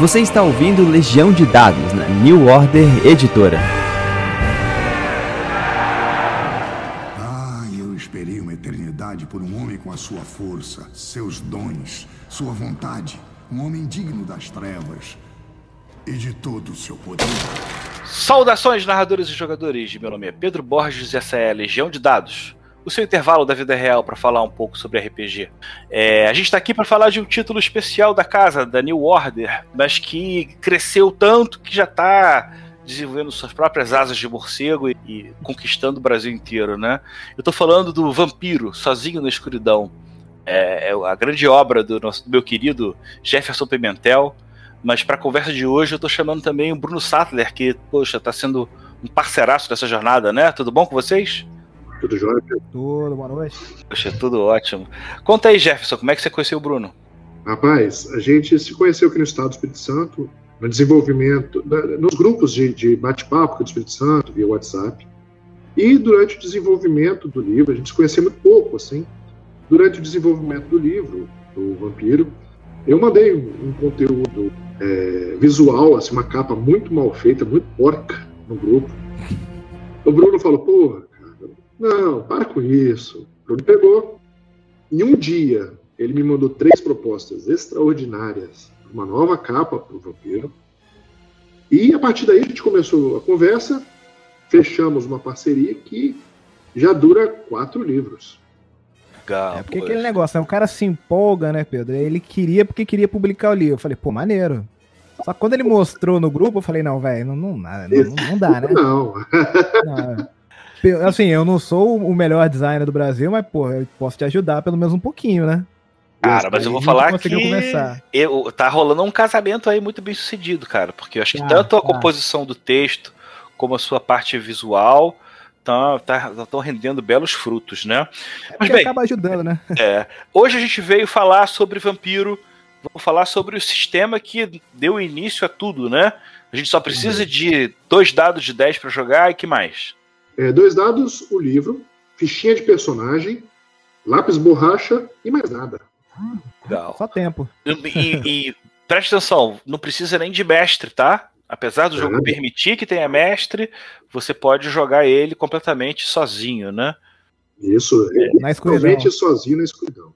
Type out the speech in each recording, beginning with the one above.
Você está ouvindo Legião de Dados na New Order Editora. Ah, eu esperei uma eternidade por um homem com a sua força, seus dons, sua vontade. Um homem digno das trevas e de todo o seu poder. Saudações, narradores e jogadores! Meu nome é Pedro Borges e essa é a Legião de Dados o seu intervalo da vida real para falar um pouco sobre RPG. É, a gente está aqui para falar de um título especial da casa, da New Order, mas que cresceu tanto que já está desenvolvendo suas próprias asas de morcego e, e, conquistando o Brasil inteiro, né? Eu estou falando do Vampiro, Sozinho na Escuridão. É, é a grande obra do, nosso, do meu querido Jefferson Pimentel. Mas para a conversa de hoje eu estou chamando também o Bruno Sattler, que, poxa, está sendo um parceiraço dessa jornada, né? Tudo bom com vocês? Tudo jóia? Tudo, boa noite. Poxa, tudo ótimo. Conta aí, Jefferson, como é que você conheceu o Bruno? Rapaz, a gente se conheceu aqui no Estado do Espírito Santo, no desenvolvimento, nos grupos de, de bate-papo do Espírito Santo, via WhatsApp. E durante o desenvolvimento do livro, a gente se conhecia muito pouco, assim. Durante o desenvolvimento do livro, do Vampiro, eu mandei um, um conteúdo é, visual, assim, uma capa muito mal feita, muito porca no grupo. O Bruno falou, porra, não, para com isso. O Bruno pegou. Em um dia, ele me mandou três propostas extraordinárias. Uma nova capa para o Vampiro. E a partir daí a gente começou a conversa, fechamos uma parceria que já dura quatro livros. Legal, é porque aquele negócio, né? o cara se empolga, né, Pedro? Ele queria porque queria publicar o livro. Eu falei, pô, maneiro. Só que quando ele mostrou no grupo, eu falei, não, velho, não, não, não, não, dá, né? Não. não. Assim, eu não sou o melhor designer do Brasil, mas, pô, eu posso te ajudar pelo menos um pouquinho, né? Cara, mas eu vou falar que eu, tá rolando um casamento aí muito bem sucedido, cara, porque eu acho que ah, tanto a tá. composição do texto como a sua parte visual estão tá, tá, rendendo belos frutos, né? É mas bem, acaba ajudando, né? É, hoje a gente veio falar sobre Vampiro, vamos falar sobre o sistema que deu início a tudo, né? A gente só precisa uhum. de dois dados de 10 para jogar e que mais? É, dois dados, o livro, fichinha de personagem, lápis borracha e mais nada. Legal. Só tempo. E, e preste atenção, não precisa nem de mestre, tá? Apesar do jogo é. permitir que tenha mestre, você pode jogar ele completamente sozinho, né? Isso, é, na escuridão. sozinho na escuridão.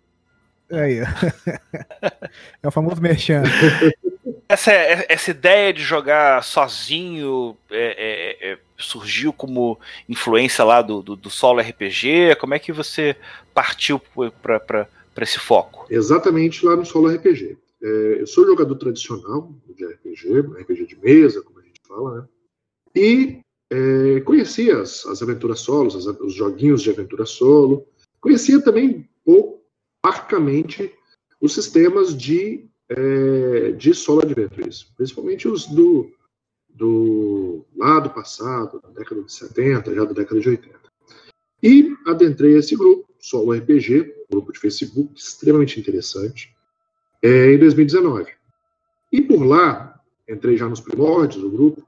Aí. é o famoso merchan. Essa, essa ideia de jogar sozinho é, é, é, surgiu como influência lá do, do, do, solo RPG? Como é que você partiu para esse foco? Exatamente lá no solo RPG. É, eu sou jogador tradicional de RPG, RPG de mesa, como a gente fala, né? E é, conhecia as, as aventuras solos, as, os joguinhos de aventura solo. Conhecia também pouco, parcamente, os sistemas de é, de solo adventures, principalmente os do, do lá do passado, da década de 70, já da década de 80. E adentrei esse grupo, Solo RPG, grupo de Facebook, extremamente interessante, é, em 2019. E por lá, entrei já nos primórdios do grupo,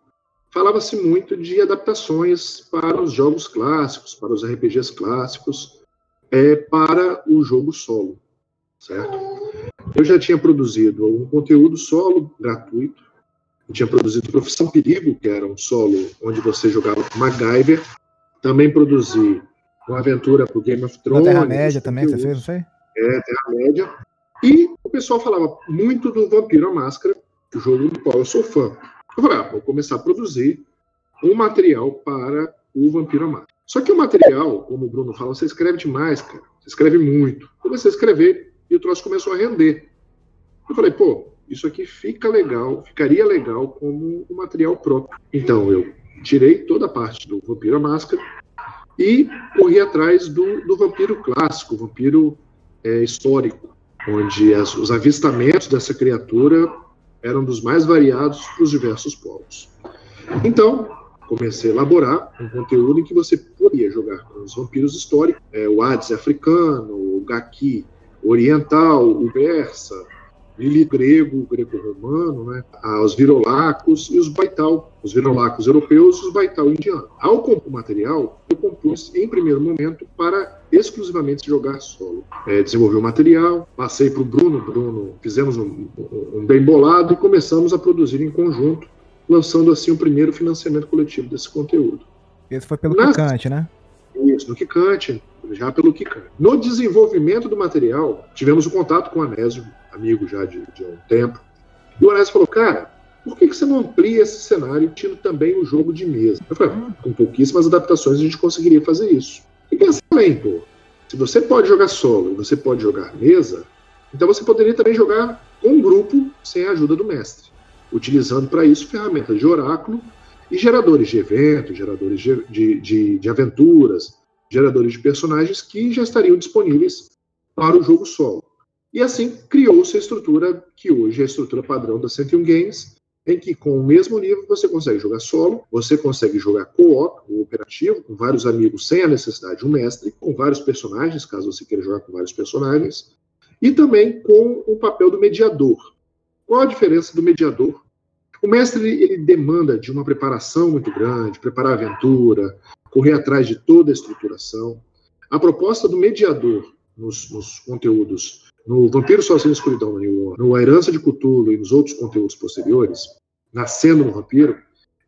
falava-se muito de adaptações para os jogos clássicos, para os RPGs clássicos, é, para o jogo solo, certo? Eu já tinha produzido um conteúdo solo gratuito. Eu tinha produzido Profissão Perigo, que era um solo onde você jogava com MacGyver. Também produzi uma aventura para o Game of Thrones. Terra-média também, você fez, não sei? É, Terra-média. E o pessoal falava muito do Vampiro à Máscara, o jogo do qual eu sou fã. Eu falei, ah, vou começar a produzir um material para o Vampiro à Máscara. Só que o material, como o Bruno fala, você escreve demais, cara. Você escreve muito. Comecei a escrever e o troço começou a render. Eu falei, pô, isso aqui fica legal, ficaria legal como um material próprio. Então eu tirei toda a parte do Vampiro à Máscara e corri atrás do, do vampiro clássico, vampiro é, histórico, onde as, os avistamentos dessa criatura eram dos mais variados para os diversos povos. Então, comecei a elaborar um conteúdo em que você poderia jogar com os vampiros históricos, é, o Hades africano, o Gaki oriental, o persa, Lili grego, greco-romano, né? os virolacos e os baital, os virolacos europeus e os baital indianos. Ao compor o material, eu compus em primeiro momento, para exclusivamente jogar solo. É, desenvolvi o material, passei para o Bruno, Bruno, fizemos um, um, bem bolado e começamos a produzir em conjunto, lançando assim o primeiro financiamento coletivo desse conteúdo. Esse foi pelo Nas... Kikante, né? Isso, no Kikante, já pelo Kikante. No desenvolvimento do material, tivemos um contato com o Anésio, amigo já de, de um tempo, e o Anésio falou, cara, por que, que você não amplia esse cenário tendo também o jogo de mesa? Eu falei, ah, com pouquíssimas adaptações a gente conseguiria fazer isso. E pensa bem, pô. Se você pode jogar solo e você pode jogar mesa, então você poderia também jogar com um grupo sem a ajuda do mestre, utilizando para isso ferramentas de oráculo e geradores de eventos, geradores de, de, de, de aventuras, geradores de personagens que já estariam disponíveis para o jogo solo. E assim criou-se a estrutura que hoje é a estrutura padrão da 101 Games, em que com o mesmo nível você consegue jogar solo, você consegue jogar co-op, cooperativo, com vários amigos sem a necessidade de um mestre, com vários personagens, caso você queira jogar com vários personagens, e também com o papel do mediador. Qual a diferença do mediador? O mestre ele demanda de uma preparação muito grande, preparar a aventura, correr atrás de toda a estruturação. A proposta do mediador nos, nos conteúdos no Vampiro Sozinho Escuridão, no, no A Herança de Cthulhu e nos outros conteúdos posteriores, nascendo no Vampiro,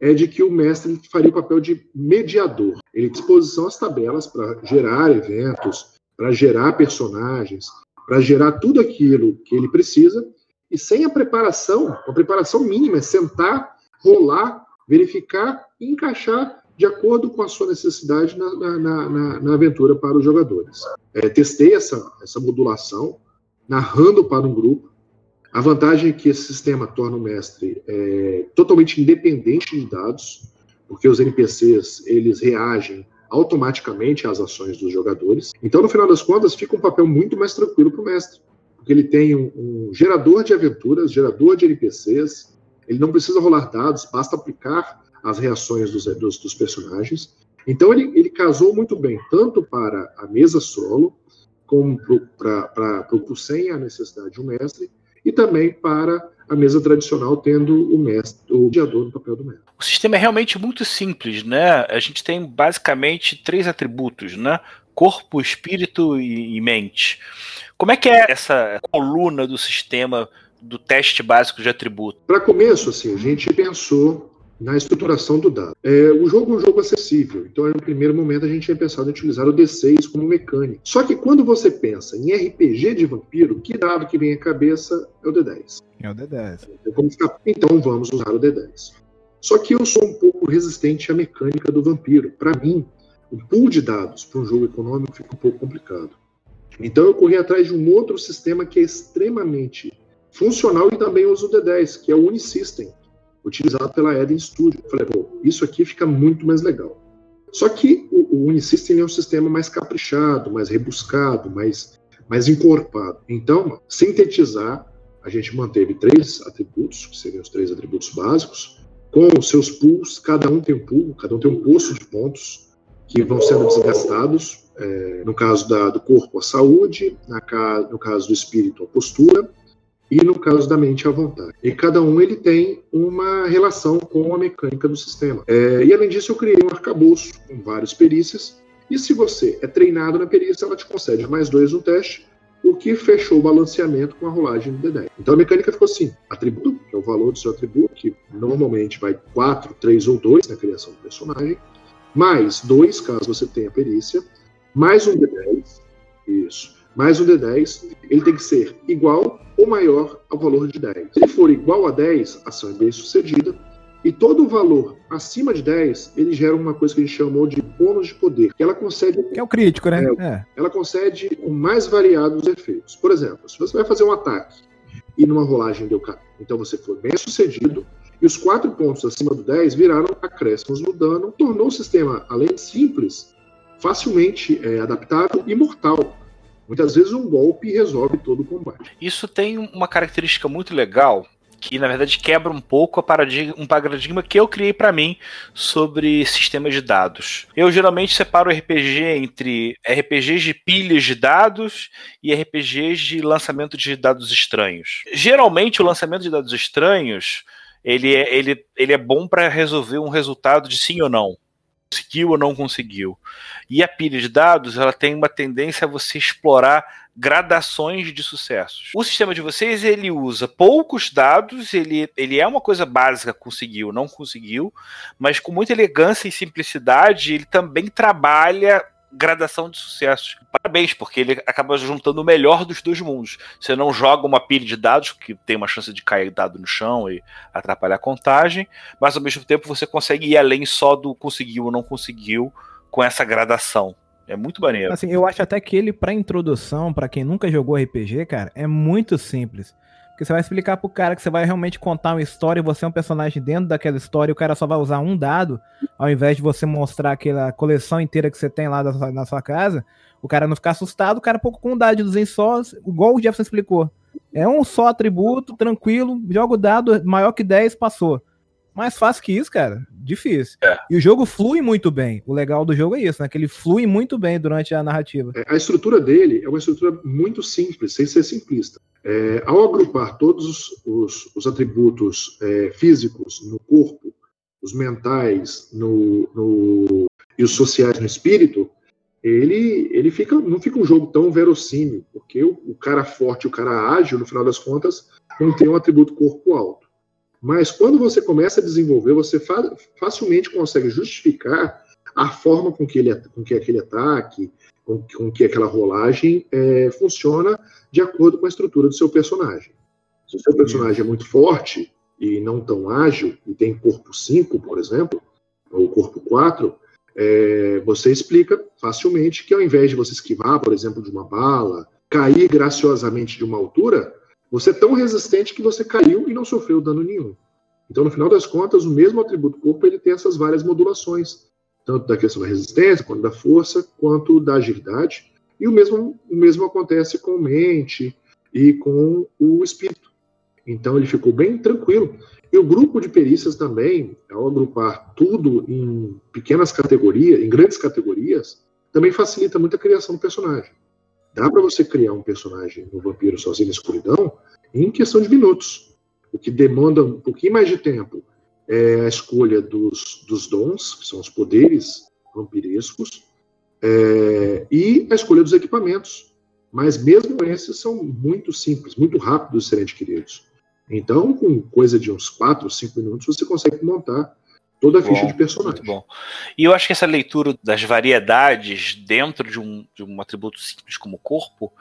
é de que o mestre faria o papel de mediador. Ele disposição as tabelas para gerar eventos, para gerar personagens, para gerar tudo aquilo que ele precisa, e sem a preparação, a preparação mínima é sentar, rolar, verificar e encaixar de acordo com a sua necessidade na, na, na, na aventura para os jogadores. É, testei essa, essa modulação, narrando para um grupo. A vantagem é que esse sistema torna o mestre é, totalmente independente de dados, porque os NPCs eles reagem automaticamente às ações dos jogadores. Então, no final das contas, fica um papel muito mais tranquilo para o mestre, porque ele tem um, um, gerador de aventuras, gerador de NPCs, ele não precisa rolar dados, basta aplicar as reações dos, dos, dos personagens. Então, ele, ele casou muito bem, tanto para a mesa solo, como para o sem a necessidade de um mestre, e também para a mesa tradicional, tendo o mestre, o mediador no papel do mestre. O sistema é realmente muito simples, né? A gente tem basicamente três atributos, né? Corpo, espírito e, e mente. Como é que é essa coluna do sistema do teste básico de atributo? Para começo, assim, a gente pensou na estruturação do dado. É, o jogo é um jogo acessível, então no primeiro momento a gente tinha pensado em utilizar o D6 como mecânica. Só que quando você pensa em RPG de vampiro, que dado que vem à cabeça é o D10. É o D10. Então vamos usar o D10. Só que eu sou um pouco resistente à mecânica do vampiro. Para mim, o pool de dados para um jogo econômico fica um pouco complicado. Então eu corri atrás de um outro sistema que é extremamente funcional e também uso o D10, que é o Unisystem utilizado pela Eden Studio. Eu falei, pô, isso aqui fica muito mais legal. Só que o, o Unisystem é um sistema mais caprichado, mais rebuscado, mais, mais encorpado. Então, sintetizar, a gente manteve três atributos, que seriam os três atributos básicos, com os seus pools, cada um tem um pool, cada um tem um poço de pontos que vão sendo desgastados. É, no caso da, do corpo, a saúde, na, no caso do espírito, a postura, e no caso da mente à vontade. E cada um ele tem uma relação com a mecânica do sistema. É, e além disso, eu criei um arcabouço com várias perícias. E se você é treinado na perícia, ela te concede mais dois no teste, o que fechou o balanceamento com a rolagem do D10. Então a mecânica ficou assim: atributo, que é o valor do seu atributo, que normalmente vai 4, 3 ou 2 na criação do personagem, mais 2, caso você tenha perícia, mais um D10, isso, mais um D10, ele tem que ser igual ou maior ao valor de 10. Se for igual a 10, a ação é bem sucedida. E todo valor acima de 10, ele gera uma coisa que a gente chamou de bônus de poder, que ela concede. Que é o crítico, né? É, é. Ela concede o mais variado dos efeitos. Por exemplo, se você vai fazer um ataque e numa rolagem deu K, então você foi bem sucedido, e os quatro pontos acima do 10 viraram acréscimos no dano, tornou o sistema, além de simples, facilmente é, adaptável e mortal. Muitas vezes um golpe resolve todo o combate. Isso tem uma característica muito legal que na verdade quebra um pouco paradigma, um paradigma que eu criei para mim sobre sistemas de dados. Eu geralmente separo RPG entre RPGs de pilhas de dados e RPGs de lançamento de dados estranhos. Geralmente o lançamento de dados estranhos ele é, ele, ele é bom para resolver um resultado de sim ou não. Conseguiu ou não conseguiu. E a pilha de dados, ela tem uma tendência a você explorar gradações de sucessos. O sistema de vocês, ele usa poucos dados, ele, ele é uma coisa básica, conseguiu, não conseguiu, mas com muita elegância e simplicidade, ele também trabalha gradação de sucessos. Parabéns, porque ele acaba juntando o melhor dos dois mundos. Você não joga uma pilha de dados, que tem uma chance de cair dado no chão e atrapalhar a contagem, mas ao mesmo tempo você consegue ir além só do conseguiu ou não conseguiu com essa gradação. É muito maneiro. Assim, eu acho até que ele, para introdução, para quem nunca jogou RPG, cara, é muito simples. Porque você vai explicar pro cara que você vai realmente contar uma história e você é um personagem dentro daquela história e o cara só vai usar um dado, ao invés de você mostrar aquela coleção inteira que você tem lá na sua casa, o cara não ficar assustado, o cara pouco com um dado de só, igual o Jefferson explicou. É um só atributo, tranquilo, joga o dado maior que 10, passou. Mais fácil que isso, cara, difícil. É. E o jogo flui muito bem. O legal do jogo é isso, né? Que ele flui muito bem durante a narrativa. É, a estrutura dele é uma estrutura muito simples, sem ser simplista. É, ao agrupar todos os, os, os atributos é, físicos no corpo, os mentais no, no, e os sociais no espírito, ele, ele fica, não fica um jogo tão verossímil, porque o, o cara forte e o cara ágil, no final das contas, não tem um atributo corpo alto. Mas quando você começa a desenvolver, você fa facilmente consegue justificar a forma com que, ele, com que aquele ataque, com, com que aquela rolagem é, funciona de acordo com a estrutura do seu personagem. Se o seu personagem é muito forte e não tão ágil, e tem corpo 5, por exemplo, ou corpo 4, é, você explica facilmente que ao invés de você esquivar, por exemplo, de uma bala, cair graciosamente de uma altura, você é tão resistente que você caiu e não sofreu dano nenhum. Então, no final das contas, o mesmo atributo corpo ele tem essas várias modulações, tanto da questão da resistência, quanto da força, quanto da agilidade. E o mesmo, o mesmo acontece com mente e com o espírito. Então, ele ficou bem tranquilo. E o grupo de perícias também, ao agrupar tudo em pequenas categorias, em grandes categorias, também facilita muito a criação do personagem. Dá para você criar um personagem no Vampiro Sozinho na Escuridão em questão de minutos. O que demanda um pouquinho mais de tempo é a escolha dos, dos dons, que são os poderes vampirescos, é, e a escolha dos equipamentos. Mas mesmo esses são muito simples, muito rápidos de serem adquiridos. Então, com coisa de uns 4, 5 minutos, você consegue montar toda a ficha bom, de personagem. Muito bom. E eu acho que essa leitura das variedades dentro de um, de um atributo simples como corpo,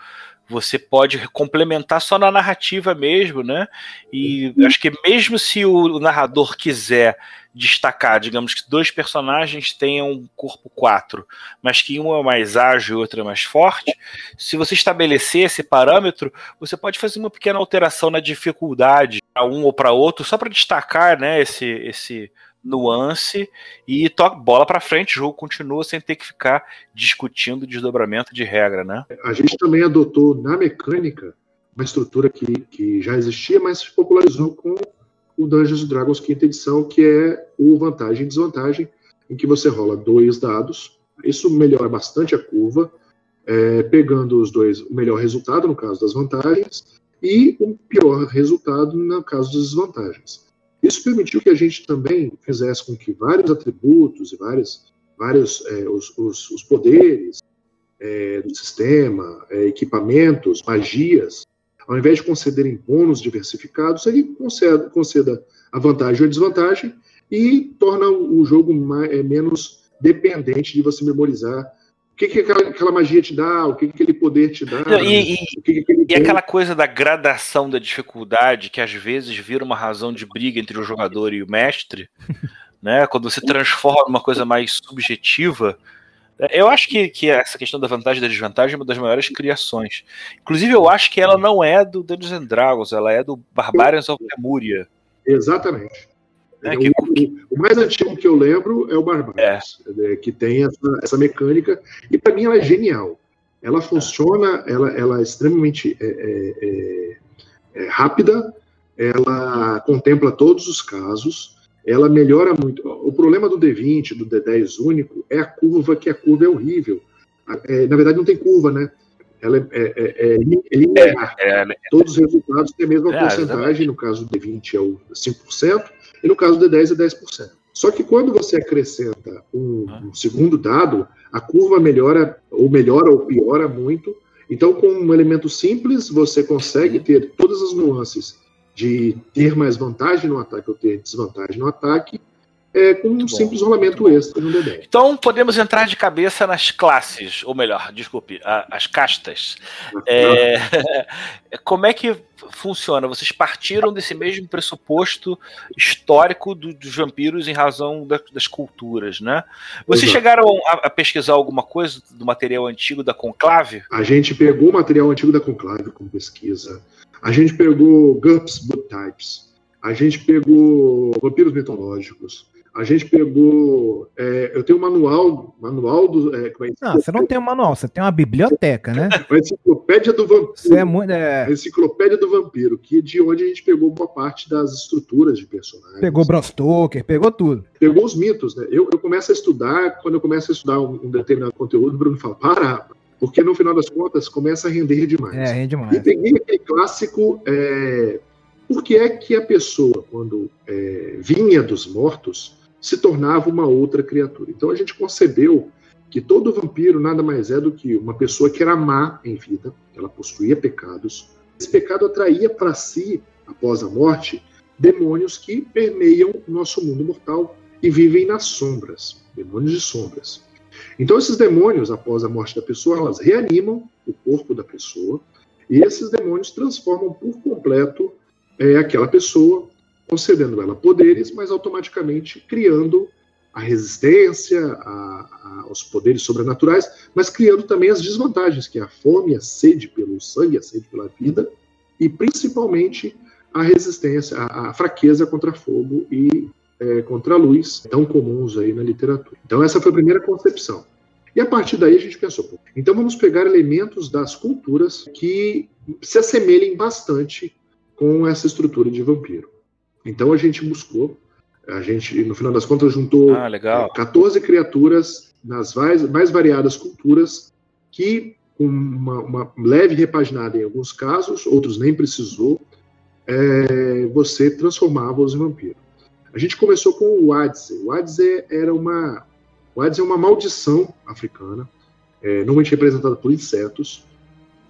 você pode complementar só na narrativa mesmo, né? E acho que mesmo se o narrador quiser destacar, digamos que dois personagens tenham um corpo 4, mas que um é mais ágil e outro é mais forte, se você estabelecer esse parâmetro, você pode fazer uma pequena alteração na dificuldade para um ou para outro, só para destacar, né, esse esse nuance e toca bola para frente, o jogo continua sem ter que ficar discutindo desdobramento de regra, né? A gente também adotou na mecânica uma estrutura que, que já existia, mas se popularizou com o Dungeons Dragons quinta edição, que é o vantagem e desvantagem, em que você rola dois dados. Isso melhora bastante a curva, é, pegando os dois, o melhor resultado no caso das vantagens e o pior resultado no caso das desvantagens. Isso permitiu que a gente também fizesse com que vários atributos e vários, vários é, os, os, os, poderes é, do sistema, é, equipamentos, magias, ao invés de concederem bônus diversificados, ele conceda, conceda a vantagem ou a desvantagem e torna o jogo mais, é, menos dependente de você memorizar que, que aquela, aquela, magia te dá, o que, que aquele poder te dá. Não, e, e, que e aquela coisa da gradação da dificuldade, que às vezes vira uma razão de briga entre o jogador e o mestre, né? Quando você transforma uma coisa mais subjetiva. Eu acho que, que essa questão da vantagem e da desvantagem é uma das maiores criações. Inclusive, eu acho que ela não é do Dungeons and Dragons, ela é do Barbarians of Lemuria. Exatamente. É, que... o, o, mais antigo que eu lembro é o Barbaros, é. que tem essa, essa mecânica, e para mim ela é genial. Ela funciona, ela, ela é extremamente é, é, é, é rápida, ela contempla todos os casos, ela melhora muito. O problema do D20, do D10 único, é a curva, que a curva é horrível. na verdade, não tem curva, né? Ela é, é, é linear. Todos os resultados têm a mesma porcentagem, no caso do D20 é o 5%, e no caso do D10 é 10%. Só que quando você acrescenta um, um, segundo dado, a curva melhora, ou melhora ou piora muito. Então, com um elemento simples, você consegue ter todas as nuances de ter mais vantagem no ataque ou ter desvantagem no ataque, é, com um simples rolamento extra no D10. Então podemos entrar de cabeça nas classes, ou melhor, desculpe, a, as castas. É, como é que funciona? Vocês partiram desse mesmo pressuposto histórico do, dos vampiros em razão da, das culturas, né? Vocês Exato. chegaram a, a, pesquisar alguma coisa do material antigo da Conclave? A gente pegou o material antigo da Conclave com pesquisa. A gente pegou GURPS Book Types. A gente pegou vampiros mitológicos. A gente pegou. É, eu tenho um manual, manual do. É, é não, você não tem um manual, você tem uma biblioteca, né? A enciclopédia do vampiro. Você é muito, é... A enciclopédia do vampiro, que é de onde a gente pegou boa parte das estruturas de personagens. Pegou Bram Stoker, pegou tudo. Pegou os mitos, né? Eu, eu começo a estudar, quando eu começo a estudar um, um determinado conteúdo, o Bruno fala: para, porque no final das contas começa a render demais. É, rende demais. E peguei aquele clássico. É, por que é que a pessoa, quando é, vinha dos mortos, se tornava uma outra criatura. Então a gente concebeu que todo vampiro nada mais é do que uma pessoa que era má em vida, ela possuía pecados. Esse pecado atraía para si, após a morte, demônios que permeiam o nosso mundo mortal e vivem nas sombras, demônios de sombras. Então esses demônios, após a morte da pessoa, elas reanimam o corpo da pessoa e esses demônios transformam por completo é, aquela pessoa concedendo ela poderes, mas automaticamente criando a resistência a, a, aos poderes sobrenaturais, mas criando também as desvantagens, que é a fome, a sede pelo sangue, a sede pela vida, e principalmente a resistência, a, a fraqueza contra fogo e é, contra a luz, tão comuns aí na literatura. Então essa foi a primeira concepção. E a partir daí a gente pensou, então vamos pegar elementos das culturas que se assemelhem bastante com essa estrutura de vampiro. Então a gente buscou, a gente, no final das contas, juntou ah, 14 criaturas nas mais, mais variadas culturas que, com uma, uma, leve repaginada em alguns casos, outros nem precisou, é, você transformava-os em vampiro. A gente começou com o Wadze. O Wadze era uma, o Wadze é uma maldição africana, é, normalmente representada por insetos,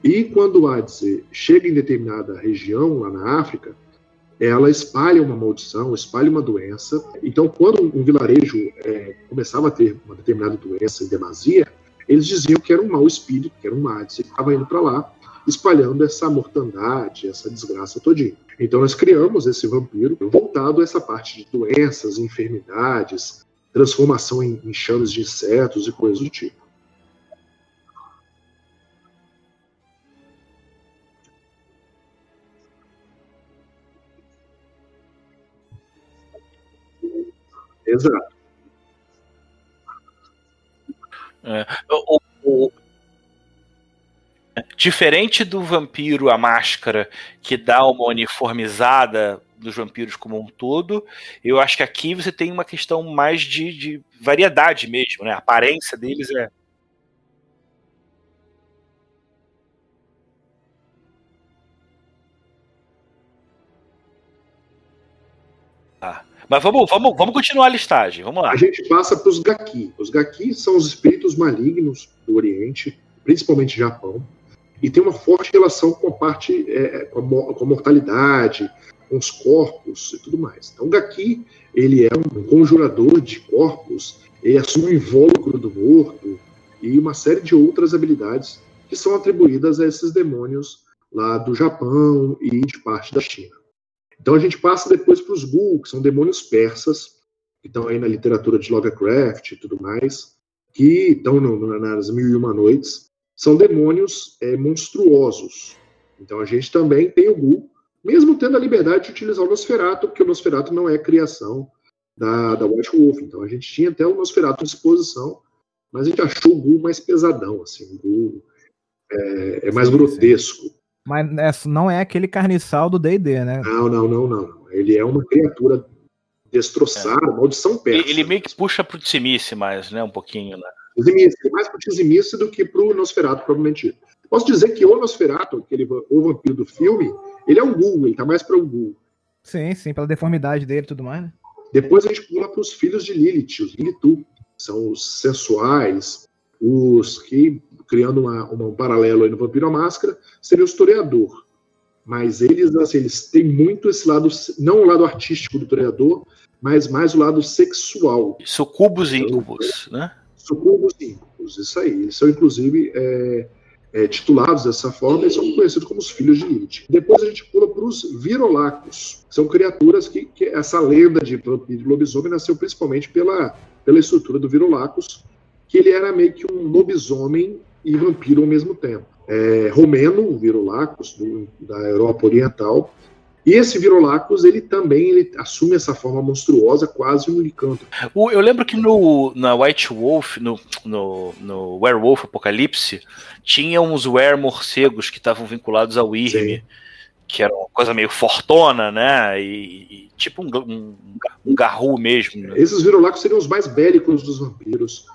e quando o Wadze chega em determinada região, lá na África, ela espalha uma maldição, espalha uma doença. Então, quando um vilarejo é, começava a ter uma determinada doença em demasia, eles diziam que era um mau espírito, que era um Hades, que estava indo para lá, espalhando essa mortandade, essa desgraça todinha. Então, nós criamos esse vampiro voltado a essa parte de doenças, enfermidades, transformação em enxames de insetos e coisas do tipo. Exato. É, o, o, diferente do vampiro, a máscara, que dá uma uniformizada dos vampiros como um todo, eu acho que aqui você tem uma questão mais de, de variedade mesmo, né? A aparência deles é. Mas vamos, vamos, vamos continuar a listagem, vamos lá. A gente passa para os Gaki. Os Gaki são os espíritos malignos do Oriente, principalmente Japão, e tem uma forte relação com a parte, é, com, a, com, a, mortalidade, com os corpos e tudo mais. Então, o Gaki, ele é um conjurador de corpos, ele assume o invólucro do morto e uma série de outras habilidades que são atribuídas a esses demônios lá do Japão e de parte da China. Então a gente passa depois para os Gul, que são demônios persas, que estão aí na literatura de Lovecraft e tudo mais, que estão no, nas Mil e Uma Noites, são demônios é, monstruosos. Então a gente também tem o Gul, mesmo tendo a liberdade de utilizar o Nosferatu, porque o Nosferatu não é criação da, da White Wolf. Então a gente tinha até o Nosferatu à disposição, mas a gente achou o Gul mais pesadão, assim, o Gul é, é mais sim, grotesco. Sim. Mas não é aquele carniçal do D&D, né? Não, não, não, não. Ele é uma criatura destroçada, é. maldição persa. Ele meio que puxa pro Tizimice mais, né? Um pouquinho, né? Tizimice, mais pro Tizimice do que pro Nosferatu, provavelmente. Posso dizer que o Nosferatu, aquele, o vampiro do filme, ele é um ghoul, ele tá mais para um ghoul. Sim, sim, pela deformidade dele e tudo mais, né? Depois a gente pula para os filhos de Lilith, os Lilitu, são os sensuais, os que, criando uma, uma, um paralelo aí no Vampiro à Máscara, seria o historiador. Mas eles, assim, eles têm muito esse lado, não o lado artístico do historiador, mas mais o lado sexual. Sucubos e incubos, né? Sucubos e incubos, isso aí. Eles são, inclusive, é, é, titulados dessa forma e são conhecidos como os filhos de Lilith. Depois a gente pula para os virolacos. São criaturas que, que essa lenda de, de lobisomem nasceu principalmente pela, pela estrutura do virolacos, que ele era meio que um lobisomem e vampiro ao mesmo tempo. É, romeno, o virolacos, do, da Europa Oriental, e esse Virolacus, ele também ele assume essa forma monstruosa, quase um licântropo. Eu lembro que no, na White Wolf, no, no, no Werewolf Apocalipse, tinha uns were-morcegos que estavam vinculados ao Irme, que era uma coisa meio fortona, né? E, e tipo um, um, um garru mesmo. Né? Esses Virolacus seriam os mais bélicos dos vampiros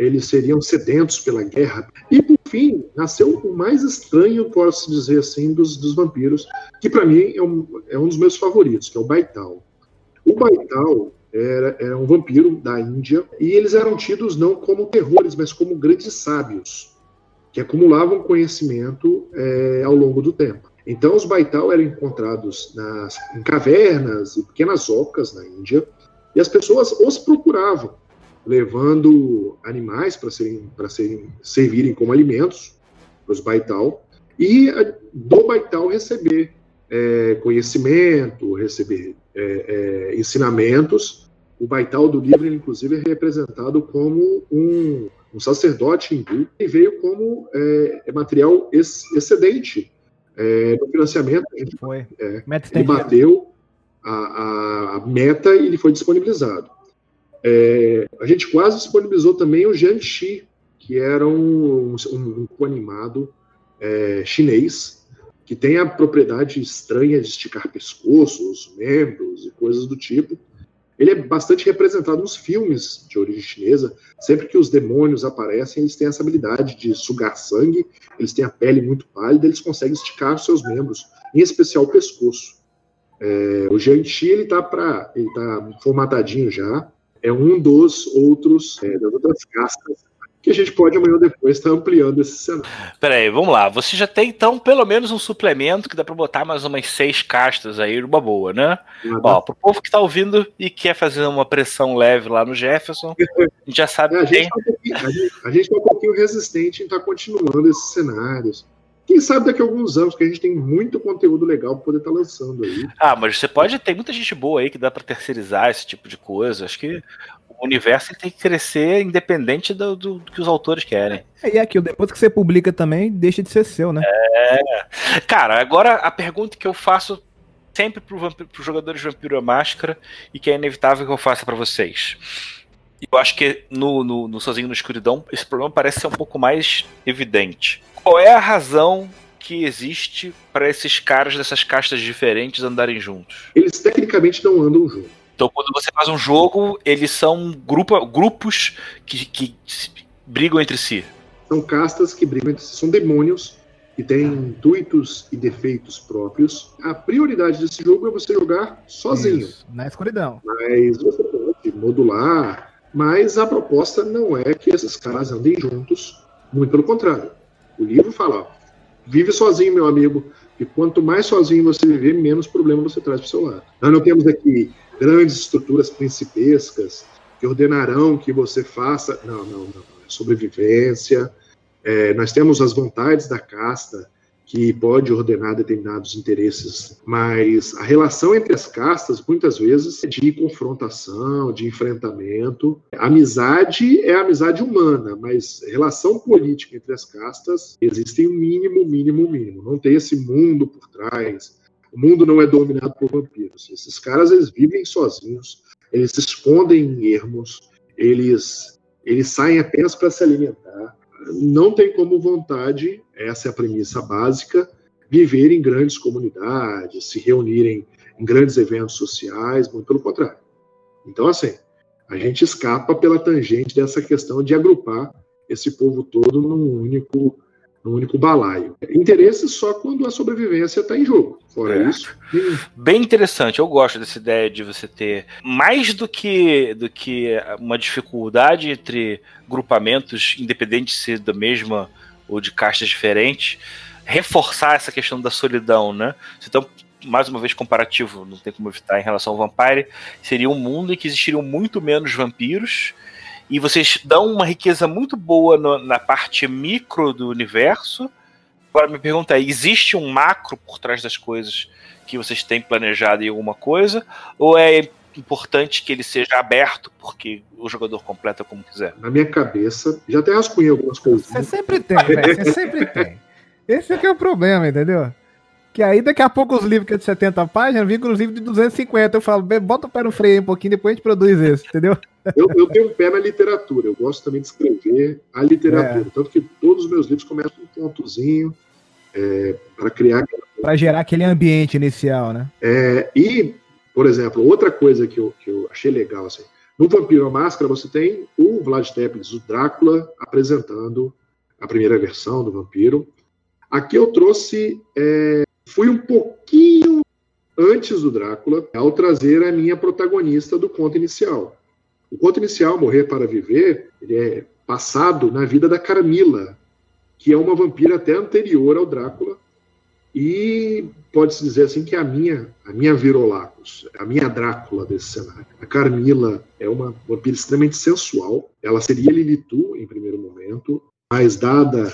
eles seriam sedentos pela guerra. E, por fim, nasceu o mais estranho, posso dizer assim, dos, dos vampiros, que para mim é um, é um dos meus favoritos, que é o Baital. O Baital era, era um vampiro da Índia, e eles eram tidos não como terrores, mas como grandes sábios, que acumulavam conhecimento é, ao longo do tempo. Então, os Baital eram encontrados nas, em cavernas e pequenas ocas na Índia, e as pessoas os procuravam levando animais para serem, serem servirem como alimentos para os baital e do baital receber é, conhecimento, receber é, é, ensinamentos. O baital do livro, inclusive, é representado como um, um sacerdote hindu e veio como é, é material ex excedente é, no financiamento. Foi. ele bateu a, a, a meta e ele foi disponibilizado. É, a gente quase disponibilizou também o Jiangxi, que era um, um, um animado é, chinês, que tem a propriedade estranha de esticar pescoços, membros e coisas do tipo. Ele é bastante representado nos filmes de origem chinesa. Sempre que os demônios aparecem, eles têm essa habilidade de sugar sangue, eles têm a pele muito pálida, eles conseguem esticar os seus membros, em especial o pescoço. É, o Jiangxi, ele tá, ele tá formatadinho já, é um dos outros, é, das outras castas que a gente pode amanhã ou depois estar tá ampliando esse cenário. Peraí, vamos lá. Você já tem então pelo menos um suplemento que dá para botar mais umas seis castas aí numa boa, né? Ah, Ó, pro povo que tá ouvindo e quer fazer uma pressão leve lá no Jefferson, a gente já sabe é, a que gente tem. Tá um a, gente, a gente tá um pouquinho resistente em estar tá continuando esses cenários. Quem sabe daqui a alguns anos, que a gente tem muito conteúdo legal para poder estar tá lançando aí. Ah, mas você pode ter muita gente boa aí que dá para terceirizar esse tipo de coisa. Acho que o universo tem que crescer independente do, do, do, que os autores querem. É, e aquilo, depois que você publica também, deixa de ser seu, né? É. Cara, agora a pergunta que eu faço sempre para os jogadores de Vampiro à Máscara e que é inevitável que eu faça para vocês. Eu acho que no, no, no Sozinho no Escuridão esse problema parece ser um pouco mais evidente. Qual é a razão que existe para esses caras dessas castas diferentes andarem juntos? Eles tecnicamente não andam juntos. Então, quando você faz um jogo, eles são grupo, grupos que, que brigam entre si. São castas que brigam entre si. São demônios que têm intuitos e defeitos próprios. A prioridade desse jogo é você jogar sozinho. Isso, na escuridão. Mas você pode modular. Mas a proposta não é que esses caras andem juntos. Muito pelo contrário. O livro fala, ó, vive sozinho, meu amigo, e quanto mais sozinho você viver, menos problema você traz para o seu lado. Nós não temos aqui grandes estruturas principescas que ordenarão que você faça. Não, não, não. É sobrevivência. É, nós temos as vontades da casta que pode ordenar determinados interesses, mas a relação entre as castas muitas vezes é de confrontação, de enfrentamento. amizade é amizade humana, mas relação política entre as castas existe um mínimo, mínimo, mínimo. Não tem esse mundo por trás. O mundo não é dominado por vampiros. Esses caras eles vivem sozinhos, eles se escondem em ermos, eles eles saem apenas para se alimentar não tem como vontade, essa é a premissa básica, viver em grandes comunidades, se reunirem em grandes eventos sociais, muito pelo contrário. Então, assim, a gente escapa pela tangente dessa questão de agrupar esse povo todo num único num único balaio. Interesse só quando a sobrevivência está em jogo. Fora É. isso, nenhum. Bem interessante, eu gosto dessa ideia de você ter mais do que, do que uma dificuldade entre grupamentos, independente de ser da mesma ou de castas diferentes, reforçar essa questão da solidão, né? Então, mais uma vez comparativo, não tem como evitar em relação ao Vampire, seria um mundo em que existiriam muito menos vampiros e vocês dão uma riqueza muito boa no- na parte micro do universo. Agora me pergunta é, existe um macro por trás das coisas que vocês têm planejado em alguma coisa? Ou é importante que ele seja aberto porque o jogador completa como quiser? Na minha cabeça, já até rascunhei algumas coisas. Você sempre tem, velho. Você sempre tem. Esse aqui é o problema, entendeu? Que aí daqui a pouco os livros que é de 70 páginas vêm com os livros de 250. Eu falo, "Bem, bota o pé no freio aí um pouquinho, depois a gente produz esse, entendeu? Eu, eu tenho um pé na literatura, eu gosto também de escrever a literatura. É. Tanto que todos os meus livros começam com um pontozinho para criar. Pra gerar aquele ambiente inicial, né? É, e, por exemplo, outra coisa que eu, que eu achei legal, assim, no Vampiro à Máscara você tem o Vlad Tepes, o Drácula, apresentando a primeira versão do Vampiro. Aqui eu trouxe, é, fui um pouquinho antes do Drácula, ao trazer a minha protagonista do conto inicial. O conto inicial, Morrer para Viver, ele é passado na vida da Carmila, que é uma vampira até anterior ao Drácula, e pode-se dizer assim que a minha, a minha Virolacos, a minha Drácula desse cenário. A Carmila é uma vampira extremamente sensual, ela seria Lilitu em primeiro momento, mas dada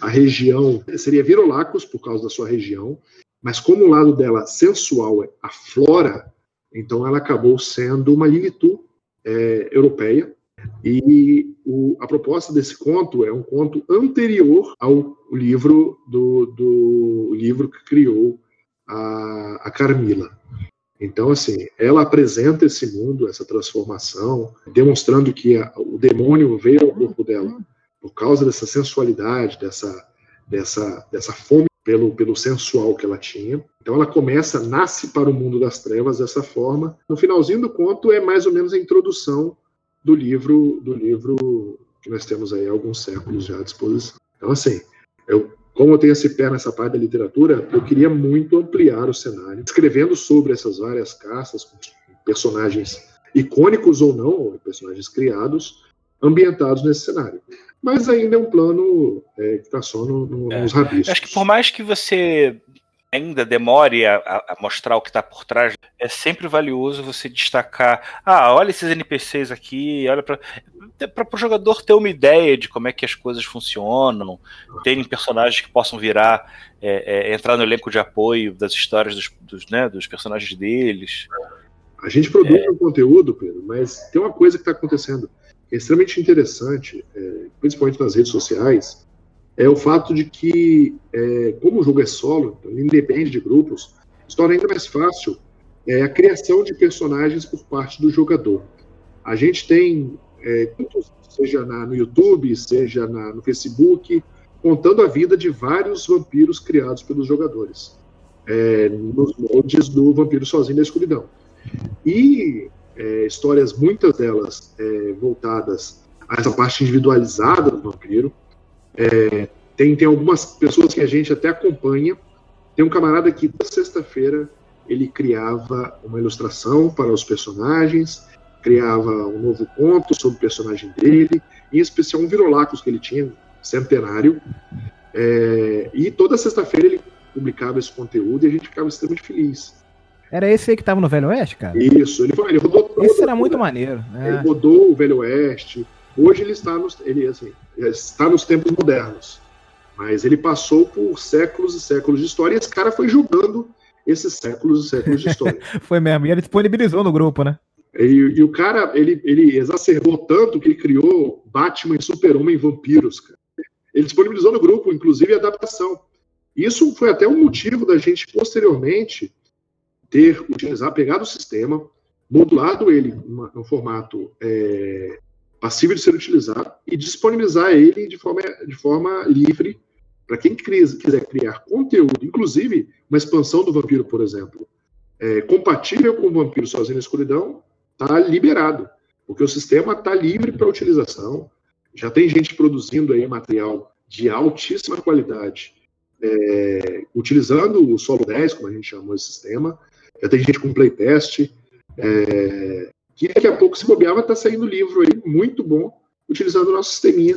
a região, seria Virolacos por causa da sua região, mas como o lado dela sensual é a flora, então ela acabou sendo uma Lilitu é, europeia, e o- a proposta desse conto é um conto anterior ao livro do, do livro que criou a, a Carmila. Então, assim, ela apresenta esse mundo, essa transformação, demonstrando que a- o demônio veio ao corpo dela por causa dessa sensualidade, dessa, dessa, dessa fome pelo, pelo sensual que ela tinha. Então ela começa, nasce para o mundo das trevas dessa forma. No finalzinho do conto é mais ou menos a introdução do livro, do livro que nós temos aí há alguns séculos já à disposição. Então assim, eu como eu tenho esse pé nessa parte da literatura, eu queria muito ampliar o cenário, escrevendo sobre essas várias com personagens icônicos ou não, ou personagens criados, ambientados nesse cenário. Mas ainda é um plano é, que está só no, no, É. nos rabiscos. Acho que por mais que você ainda demore a, a- mostrar o que está por trás, é sempre valioso você destacar. Ah, olha esses NPCs aqui, olha para o jogador ter uma ideia de como é que as coisas funcionam, terem personagens que possam virar, é, é, entrar no elenco de apoio das histórias dos, dos, né, dos personagens deles. A gente produz um conteúdo, Pedro, mas tem uma coisa que está acontecendo é extremamente interessante, é, principalmente nas redes sociais, é o fato de que, é, como o jogo é solo, então ele de grupos, se torna ainda mais fácil é, a criação de personagens por parte do jogador. A gente tem, é, seja na- no YouTube, seja na- no Facebook, contando a vida de vários vampiros criados pelos jogadores, é, nos moldes do Vampiro Sozinho da Escuridão. E é, histórias, muitas delas é, voltadas a essa parte individualizada do vampiro. É, tem, tem algumas pessoas que a gente até acompanha. Tem um camarada que, toda sexta-feira, ele criava uma ilustração para os personagens, criava um novo conto sobre o personagem dele, em especial um Virolacos que ele tinha, centenário. É, e toda sexta-feira ele publicava esse conteúdo e a gente ficava extremamente feliz. Era esse aí que tava no Velho Oeste, cara? Isso, ele, ele rodou Esse era muito maneiro. ele né? rodou o Velho Oeste. Hoje ele está nos, ele, assim, está nos tempos modernos. Mas ele passou por séculos e séculos de história e esse cara foi julgando esses séculos e séculos de história. Foi mesmo. E ele disponibilizou no grupo, né? e, e o cara, ele, ele exacerbou tanto que ele criou Batman Super-Homem vampiros. Cara. Ele disponibilizou no grupo, inclusive, a adaptação. Isso foi até um motivo da gente, posteriormente, ter utilizado, pegado o sistema, modulado ele no formato é, passível de ser utilizado e disponibilizar ele de forma, de forma livre para quem quiser criar conteúdo, inclusive uma expansão do Vampiro, por exemplo, é, compatível com o Vampiro Sozinho na Escuridão, está liberado, porque o sistema está livre para utilização. Já tem gente produzindo aí material de altíssima qualidade, é, utilizando o Solo 10, como a gente chamou esse sistema. Já tem gente com playtest, é, que daqui a pouco, se bobeava, está saindo livro aí muito bom, utilizando o nosso sisteminha.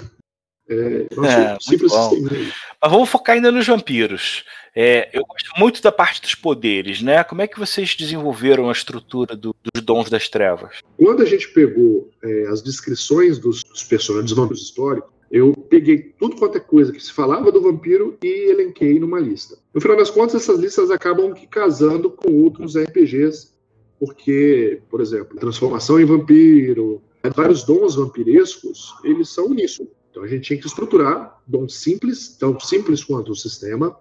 É, nosso é, simples sisteminha. Mas vamos focar ainda nos vampiros. É, eu gosto muito da parte dos poderes, né? Como é que vocês desenvolveram a estrutura do, dos dons das trevas? Quando a gente pegou é, as descrições dos, dos personagens dos vampiros históricos, eu peguei tudo quanto é coisa que se falava do vampiro e elenquei numa lista. No final das contas, essas listas acabam que casando com outros RPGs, porque, por exemplo, transformação em vampiro, vários dons vampirescos, eles são uníssonos. Então a gente tinha que estruturar dons simples, tão simples quanto o sistema,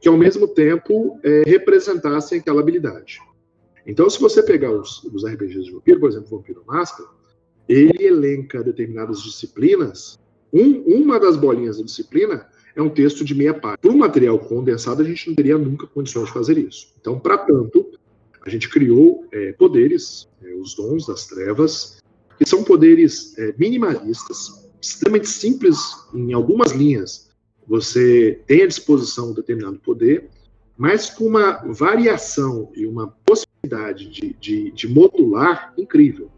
que ao mesmo tempo é, representassem aquela habilidade. Então, se você pegar os, os RPGs de vampiro, por exemplo, Vampiro Máscara, ele elenca determinadas disciplinas um, uma das bolinhas da disciplina é um texto de meia página. Por material condensado, a gente não teria nunca condições de fazer isso. Então, para tanto, a gente criou é, poderes, é, os dons das trevas, que são poderes é, minimalistas, extremamente simples em algumas linhas. Você tem à disposição um determinado poder, mas com uma variação e uma possibilidade de, de, de modular incrível.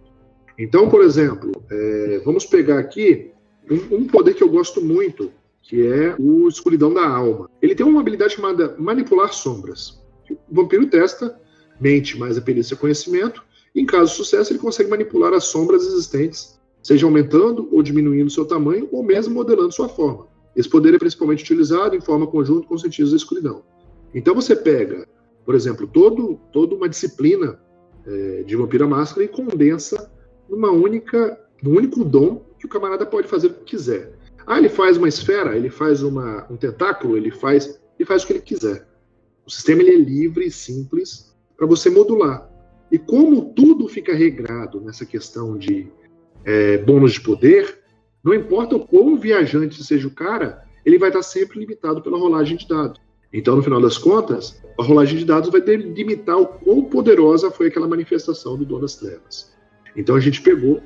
Então, por exemplo, é, vamos pegar aqui um, um poder que eu gosto muito, que é o Escuridão da Alma. Ele tem uma habilidade chamada Manipular Sombras. O vampiro testa, mente mais a perícia conhecimento, em caso de sucesso, ele consegue manipular as sombras existentes, seja aumentando ou diminuindo seu tamanho, ou mesmo modelando sua forma. Esse poder é principalmente utilizado em forma conjunta com os sentidos da escuridão. Então você pega, por exemplo, todo, toda uma disciplina é, de Vampira Máscara e condensa numa única, num único dom que o camarada pode fazer o que quiser. Ah, ele faz uma esfera, ele faz uma, um tentáculo, ele faz, ele faz o que ele quiser. O sistema ele é livre e simples para você modular. E como tudo fica regrado nessa questão de é, bônus de poder, não importa o quão viajante seja o cara, ele vai estar sempre limitado pela rolagem de dados. Então, no final das contas, a rolagem de dados vai delimitar o quão poderosa foi aquela manifestação do Dono das Trevas. Então, a gente pegou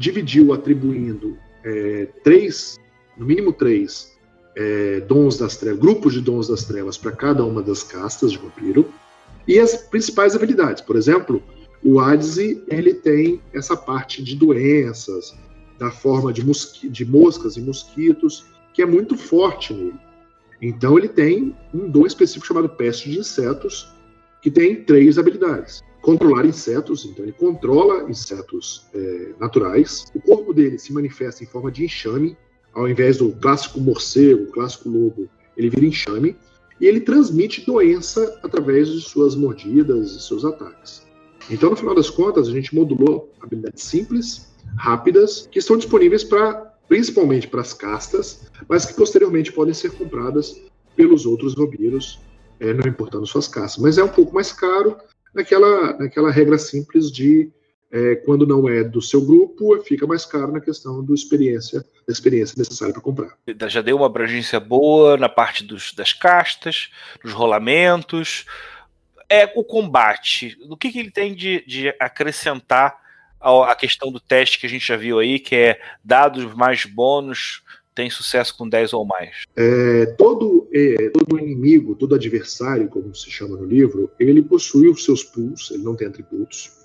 dividiu atribuindo é, três, no mínimo três, é, dons das trevas, grupos de dons das trevas para cada uma das castas de vampiro e as principais habilidades. Por exemplo, o Adze ele tem essa parte de doenças, da forma de, de moscas e mosquitos, que é muito forte nele. Então ele tem um dom específico chamado Peste de Insetos, que tem três habilidades controlar insetos, então ele controla insetos é, naturais. O corpo dele se manifesta em forma de enxame, ao invés do clássico morcego, clássico lobo, ele vira enxame, e ele transmite doença através de suas mordidas e seus ataques. Então, no final das contas, a gente modulou habilidades simples, rápidas, que estão disponíveis para principalmente para as castas, mas que posteriormente podem ser compradas pelos outros vampiros, é, não importando suas castas. Mas é um pouco mais caro, naquela, naquela regra simples de é, quando não é do seu grupo, fica mais caro na questão do experiência, da experiência necessária para comprar. Já deu uma abrangência boa na parte dos, das castas, dos rolamentos. É o combate. O que, que ele tem de, de acrescentar à questão do teste que a gente já viu aí, que é dados mais bônus tem sucesso com 10 ou mais? É, todo, é, todo inimigo, todo adversário, como se chama no livro, ele possui os seus pools, ele não tem atributos.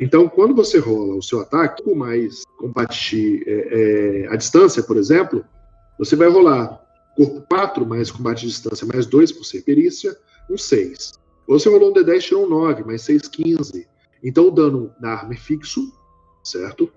Então, quando você rola o seu ataque, com mais combate é, é, à distância, por exemplo, você vai rolar corpo 4 mais combate à distância mais 2 por ser perícia, um 6. Você rolou um D10, tirou um 9, mais 6, 15. Então o dano da arma é fixo, certo?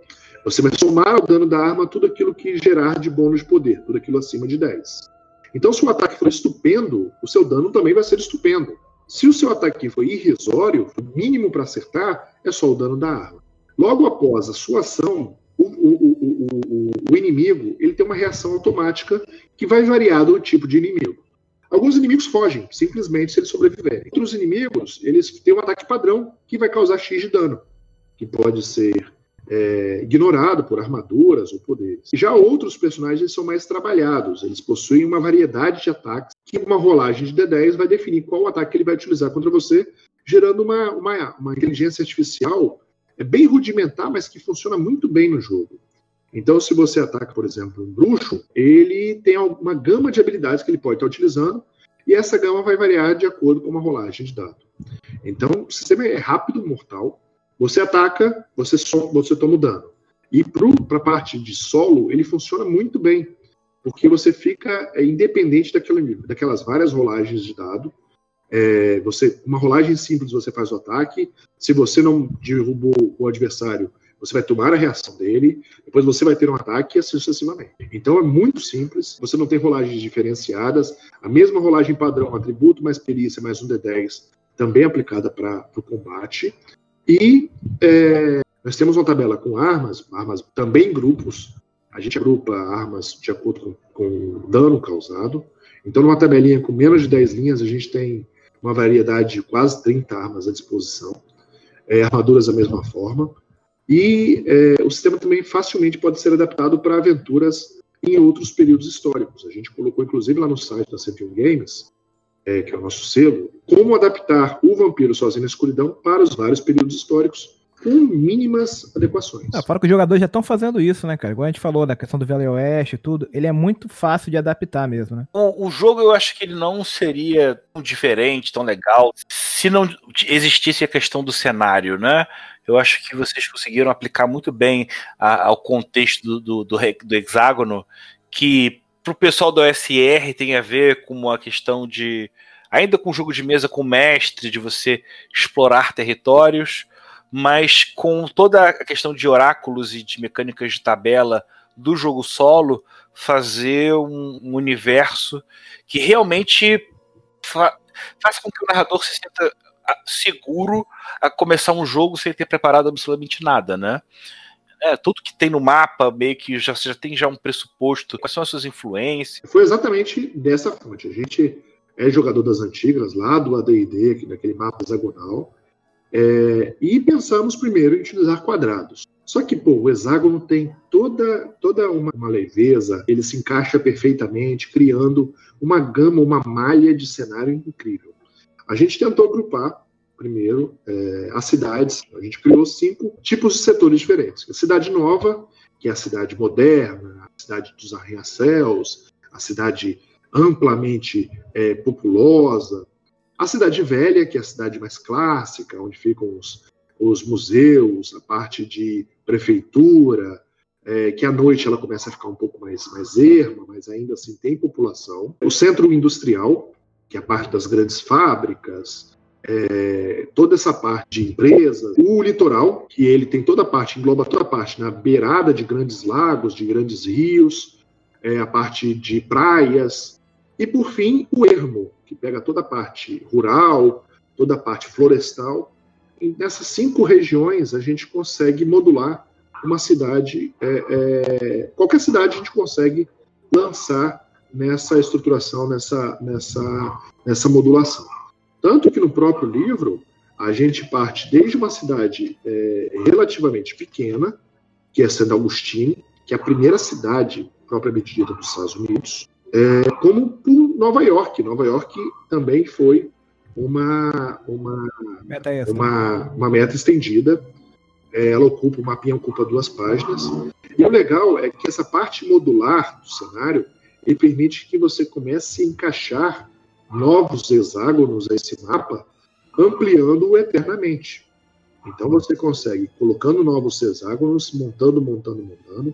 Você vai somar ao dano da arma tudo aquilo que gerar de bônus de poder, tudo aquilo acima de 10. Então, se o ataque for estupendo, o seu dano também vai ser estupendo. Se o seu ataque for irrisório, o mínimo para acertar é só o dano da arma. Logo após a sua ação, o, o, o, o, inimigo ele tem uma reação automática que vai variar do tipo de inimigo. Alguns inimigos fogem, simplesmente se eles sobreviverem. Outros inimigos, eles têm um ataque padrão que vai causar X de dano, que pode ser é, ignorado por armaduras ou poderes. Já outros personagens são mais trabalhados, eles possuem uma variedade de ataques que uma rolagem de D10 vai definir qual ataque ele vai utilizar contra você, gerando uma, uma, uma inteligência artificial é bem rudimentar, mas que funciona muito bem no jogo. Então, se você ataca, por exemplo, um bruxo, ele tem uma gama de habilidades que ele pode estar utilizando, e essa gama vai variar de acordo com uma rolagem de dado. Então, o sistema é rápido, mortal. Você ataca, você, so, você toma dano. E para a parte de solo, ele funciona muito bem, porque você fica é, independente daquele, daquelas várias rolagens de dado. É, você, uma rolagem simples você faz o ataque. Se você não derrubou o adversário, você vai tomar a reação dele, depois você vai ter um ataque e assim sucessivamente. Então é muito simples, você não tem rolagens diferenciadas, a mesma rolagem padrão, atributo mais perícia mais um D10, também aplicada para o combate. E é, nós temos uma tabela com armas, armas também grupos. A gente agrupa armas de acordo com, com dano causado. Então, numa tabelinha com menos de 10 linhas, a gente tem uma variedade de quase 30 armas à disposição. É, armaduras da mesma forma. E é, o sistema também facilmente pode ser adaptado para aventuras em outros períodos históricos. A gente colocou, inclusive, lá no site da 101 Games, é, que é o nosso selo, como adaptar o vampiro sozinho na escuridão para os vários períodos históricos com mínimas adequações. Ah, fora que os jogadores já estão fazendo isso, né, cara? Igual a gente falou da questão do Velho Oeste e tudo, ele é muito fácil de adaptar mesmo, né? O, o, jogo eu acho que ele não seria tão diferente, tão legal, se não existisse a questão do cenário, né? Eu acho que vocês conseguiram aplicar muito bem a, ao contexto do, do, do, do hexágono, que para o pessoal do OSR tem a ver com uma questão de. Ainda com jogo de mesa com mestre, de você explorar territórios, mas com toda a questão de oráculos e de mecânicas de tabela do jogo solo, fazer um, um universo que realmente fa faça com que o narrador se sinta seguro a começar um jogo sem ter preparado absolutamente nada, né? É, tudo que tem no mapa meio que já, já tem já um pressuposto. Quais são as suas influências? Foi exatamente dessa fonte. A gente é jogador das antigas, lá do AD&D, naquele mapa hexagonal, é, e pensamos primeiro em utilizar quadrados. Só que, pô, o hexágono tem toda, toda uma, uma, leveza, ele se encaixa perfeitamente, criando uma gama, uma malha de cenário incrível. A gente tentou agrupar primeiro é, as cidades. A gente criou cinco tipos de setores diferentes. A cidade nova, que é a cidade moderna, a cidade dos arranha-céus, a cidade amplamente é, populosa, a cidade velha, que é a cidade mais clássica, onde ficam os, os museus, a parte de prefeitura, é, que à noite ela começa a ficar um pouco mais, mais erma, mas ainda assim tem população. O centro industrial, que é a parte das grandes fábricas, é, toda essa parte de empresas, o litoral, que ele tem toda a parte, engloba toda a parte na beirada de grandes lagos, de grandes rios, é, a parte de praias, e por fim o ermo, que pega toda a parte rural, toda a parte florestal. E nessas cinco regiões a gente consegue modular uma cidade, é, é, qualquer cidade a gente consegue lançar nessa estruturação, nessa, nessa, nessa modulação. Tanto que no próprio livro, a gente parte desde uma cidade é, relativamente pequena, que é Santo Agostinho, que é a primeira cidade propriamente dita dos Estados Unidos, é, como por Nova York. Nova York também foi uma, uma, meta, uma, uma meta estendida. É, ela ocupa, o mapinha ocupa duas páginas. E o legal é que essa parte modular do cenário ele permite que você comece a encaixar novos hexágonos a esse mapa, ampliando-o eternamente. Então você consegue, colocando novos hexágonos, montando, montando, montando.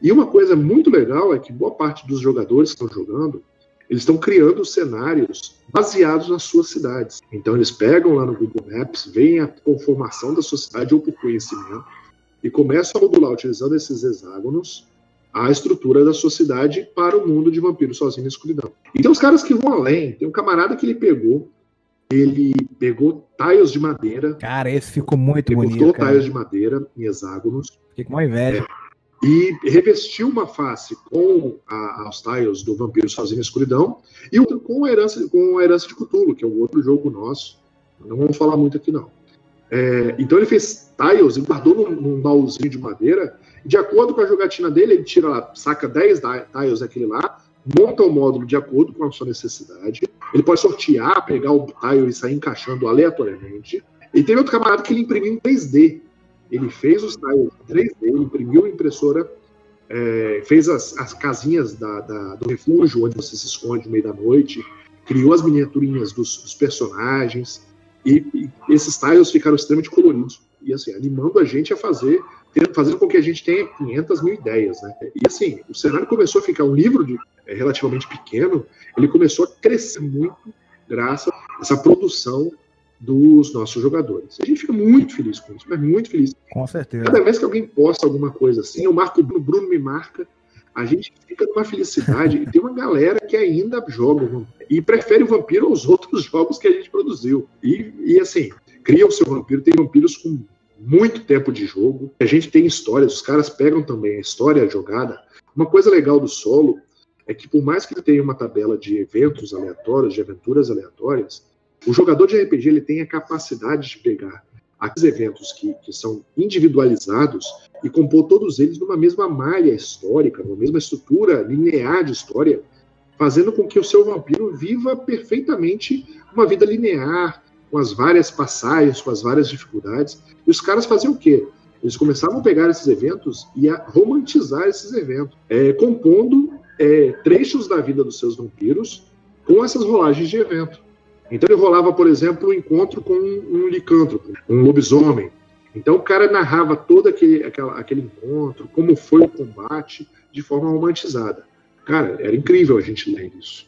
E uma coisa muito legal é que boa parte dos jogadores que estão jogando, eles estão criando cenários baseados nas suas cidades. Então eles pegam lá no Google Maps, veem a conformação da sua cidade ou por conhecimento, e começam a modular utilizando esses hexágonos a estrutura da sociedade para o mundo de vampiros sozinho na escuridão. E tem os caras que vão além. Tem um camarada que ele pegou, ele pegou taios de madeira. Cara, esse ficou muito ele bonito. Ele taios de madeira em hexágonos. Com uma inveja. É, e revestiu uma face com a, os tiles do Vampiro Sozinho na Escuridão e outra com a herança, com a herança de Cthulhu, que é o outro jogo nosso. Não vamos falar muito aqui, não. É, então ele fez tiles e guardou num, num baúzinho de madeira de acordo com a jogatina dele, ele tira lá, saca 10 tiles daquele lá, monta o módulo de acordo com a sua necessidade. Ele pode sortear, pegar o tile e sair encaixando aleatoriamente. E tem outro camarada que ele imprimiu em 3D. Ele fez os tiles em 3D, ele imprimiu a impressora é, fez as, as casinhas da, da, do refúgio, onde você se esconde no meio da noite, criou as miniaturinhas dos, dos personagens, e, e, esses tiles ficaram extremamente coloridos, e assim, animando a gente a fazer, fazendo com que a gente tenha 500 mil ideias, né? E assim, o cenário começou a ficar um livro de, é, relativamente pequeno, ele começou a crescer muito graças a essa produção dos nossos jogadores. A gente fica muito feliz com isso, mas muito feliz. Com certeza. Cada vez que alguém posta alguma coisa assim, eu marco o Bruno, Bruno me marca, a gente fica numa felicidade e tem uma galera que ainda joga e prefere o vampiro aos outros jogos que a gente produziu. E, e assim, cria o seu vampiro, tem vampiros com muito tempo de jogo. A gente tem histórias, os caras pegam também a história jogada. Uma coisa legal do solo é que por mais que ele tenha uma tabela de eventos aleatórios, de aventuras aleatórias, o jogador de RPG ele tem a capacidade de pegar aqueles eventos que, que são individualizados e compor todos eles numa mesma malha histórica, numa mesma estrutura linear de história, fazendo com que o seu vampiro viva perfeitamente uma vida linear, com as várias passagens, com as várias dificuldades. E os caras faziam o quê? Eles começavam a pegar esses eventos e a romantizar esses eventos, é, compondo é, trechos da vida dos seus vampiros com essas rolagens de evento. Então ele rolava, por exemplo, um encontro com um licântropo, um lobisomem. Então o cara narrava todo aquele, aquela, aquele encontro, como foi o combate, de forma romantizada. Cara, era incrível a gente ler isso.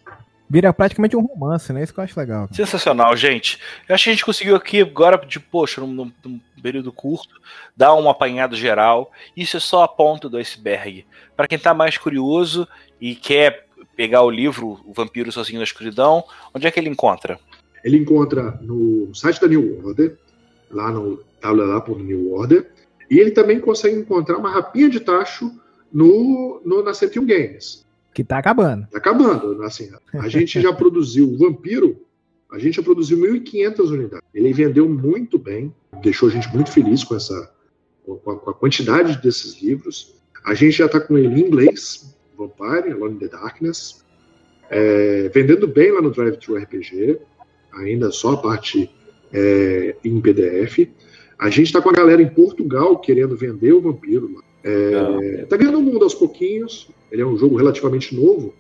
Vira praticamente um romance, né? Isso que eu acho legal. Sensacional, gente. Eu acho que a gente conseguiu aqui, agora, de, poxa, num, num período curto, dar um apanhado geral. Isso é só a ponta do iceberg. Para quem está mais curioso e quer pegar o livro O Vampiro Sozinho na Escuridão, onde é que ele encontra? Ele encontra no site da New Order, lá no New Order, e ele também consegue encontrar uma rapinha de tacho no, no, na 101 Games. Que tá acabando. Tá acabando. Assim, a gente já produziu o Vampiro, a gente já produziu 1.500 unidades. Ele vendeu muito bem, deixou a gente muito feliz com essa com a, com a quantidade desses livros. A gente já está com ele em inglês, Vampire, Alone in the Darkness, é, vendendo bem lá no Drive Thru RPG ainda só a parte é, em PDF. A gente está com a galera em Portugal querendo vender o Vampiro. Está é, ganhando o mundo aos pouquinhos. Ele é um jogo relativamente novo.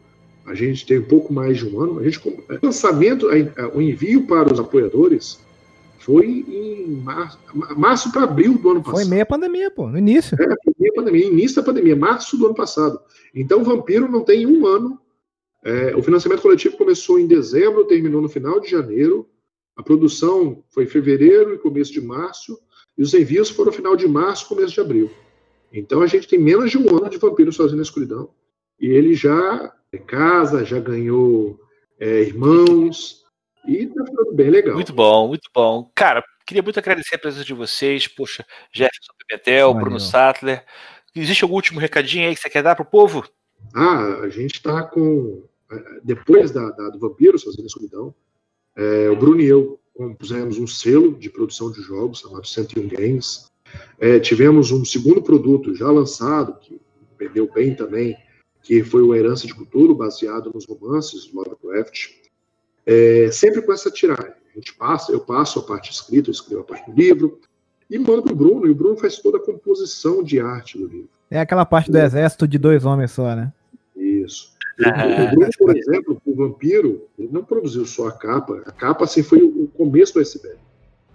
A gente tem um pouco mais de um ano. A gente, o lançamento, o envio para os apoiadores foi em março, março para abril do ano passado. Foi meia pandemia, pô, no início. É, meia pandemia, início da pandemia, março do ano passado. Então o Vampiro não tem um ano é, o financiamento coletivo começou em dezembro, terminou no final de janeiro. A produção foi em fevereiro e começo de março. E os envios foram no final de março, começo de abril. Então a gente tem menos de um ano de Vampiro Sozinho na Escuridão. E ele já é casa, já ganhou é, irmãos. E tá ficando bem legal. Muito bom, muito bom. Cara, queria muito agradecer a presença de vocês. Poxa, Jefferson Pimentel, Bruno Sattler. Existe algum último recadinho aí que você quer dar pro povo? Ah, a gente está com depois da, da, do Vampiro, Sozinho na Escuridão, é, o Bruno e eu compusemos um selo de produção de jogos chamado 101 Games. É, tivemos um segundo produto já lançado, que vendeu bem também, que foi o Herança de Cultura, baseado nos romances do Lovecraft. É, sempre com essa tiragem. A gente passa, eu passo a parte escrita, eu escrevo a parte do livro, e mando para o Bruno, e o Bruno faz toda a composição de arte do livro. É aquela parte do exército de dois homens só, né? Isso. O Bruno, por exemplo, o Vampiro, ele não produziu só a capa. A capa, assim, foi o começo do iceberg.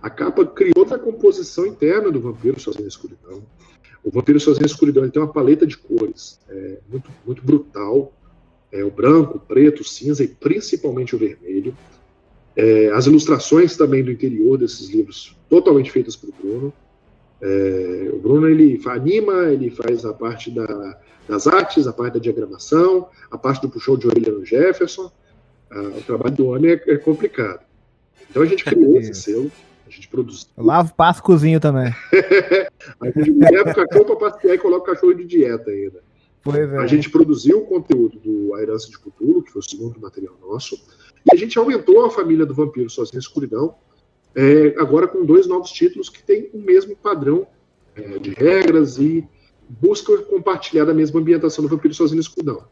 A capa criou outra composição interna do Vampiro Sozinho na Escuridão. O Vampiro Sozinho na Escuridão ele tem uma paleta de cores é, muito, muito brutal. É, o branco, o preto, o cinza e principalmente o vermelho. É, as ilustrações também do interior desses livros, totalmente feitas por Bruno. É, o Bruno ele anima, ele faz a parte da, das artes, a parte da diagramação, a parte do puxão de orelha no Jefferson. Ah, o trabalho do homem é, é, complicado. Então a gente criou esse selo, a gente produziu. Eu lavo, passo, cozinho também. a gente leva o cachorro para passear e coloca o cachorro de dieta ainda. Pois é. A gente produziu o conteúdo do A Herança de Cthulhu, que foi o segundo material nosso, e a gente aumentou a família do Vampiro Sozinho na Escuridão, é, agora com dois novos títulos que têm o mesmo padrão é, de regras e buscam compartilhar a mesma ambientação do Vampiro Sozinho no Escudão.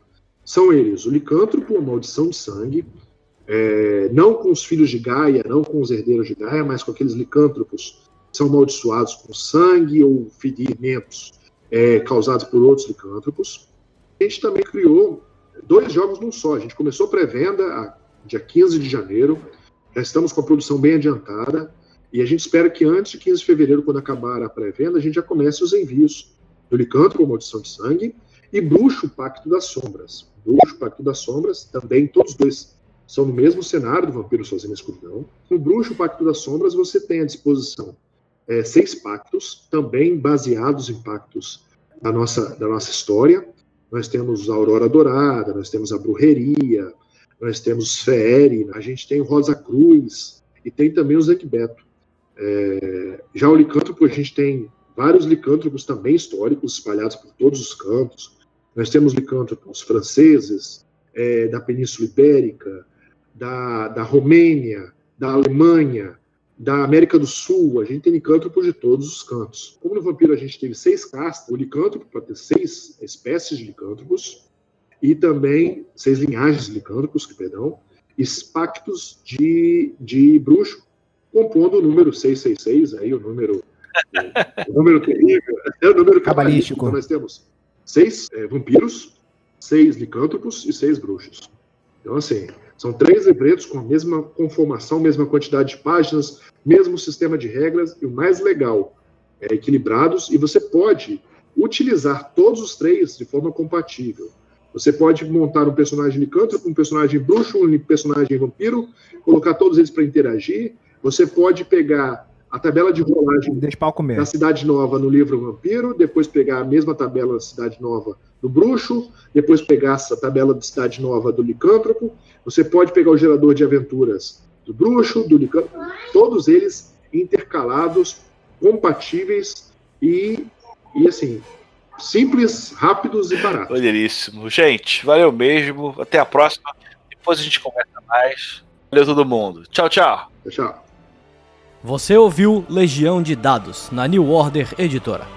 São eles o Licântropo, a Maldição de Sangue, é, não com os filhos de Gaia, não com os herdeiros de Gaia, mas com aqueles licântropos que são amaldiçoados com sangue ou ferimentos é, causados por outros licântropos. A gente também criou dois jogos num só. A gente começou pré-venda dia 15 de janeiro, já estamos com a produção bem adiantada, e a gente espera que antes de 15 de fevereiro, quando acabar a pré-venda, a gente já comece os envios do Licântropo, Maldição de Sangue, e Bruxo, Pacto das Sombras. Bruxo, Pacto das Sombras, também todos dois são no mesmo cenário do Vampiro Sozinho na Escuridão. No Bruxo, Pacto das Sombras, você tem à disposição é, seis pactos, também baseados em pactos da nossa, da nossa história. Nós temos a Aurora Dourada, nós temos a Brujeria, nós temos Fere, a gente tem o Rosa Cruz e tem também o Beto. É, já o licântropo, a gente tem vários licântropos também históricos espalhados por todos os cantos. Nós temos licântropos franceses, é, da Península Ibérica, da, da Romênia, da Alemanha, da América do Sul, a gente tem licântropos de todos os cantos. Como no vampiro a gente teve seis castas, o licântropo para ter seis espécies de licântropos, e também seis linhagens de licântropos, que perdão, e pactos de, de bruxo, compondo o número 666, aí o número o, número terrível, é o número cabalístico. Então nós temos seis é, vampiros, seis licântropos e seis bruxos. Então, assim, são três livretos com a mesma conformação, mesma quantidade de páginas, mesmo sistema de regras, e o mais legal, é, equilibrados, e você pode utilizar todos os três de forma compatível. Você pode montar um personagem licântropo, um personagem bruxo, um personagem vampiro, colocar todos eles para interagir. Você pode pegar a tabela de rolagem da Cidade Nova no livro Vampiro, depois pegar a mesma tabela da Cidade Nova do Bruxo, depois pegar essa tabela de Cidade Nova do Licântropo. Você pode pegar o gerador de aventuras do Bruxo, do Licântropo, todos eles intercalados, compatíveis e, e assim, simples, rápidos e baratos. Maneiríssimo. Gente, valeu mesmo. Até a próxima. Depois a gente conversa mais. Valeu todo mundo. Tchau, tchau. Tchau. Você ouviu Legião de Dados, na New Order Editora.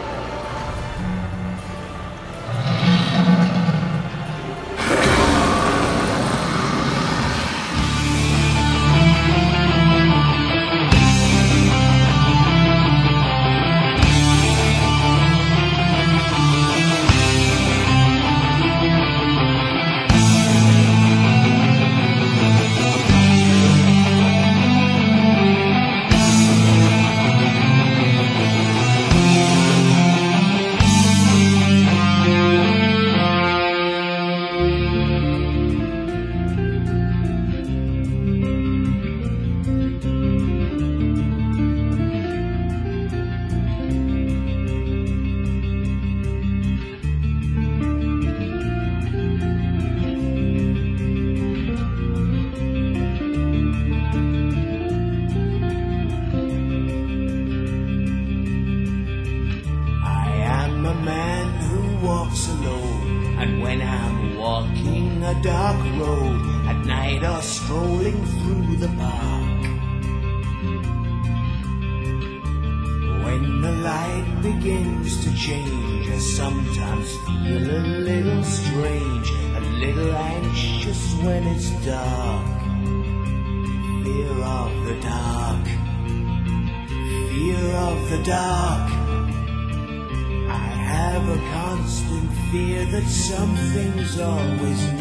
always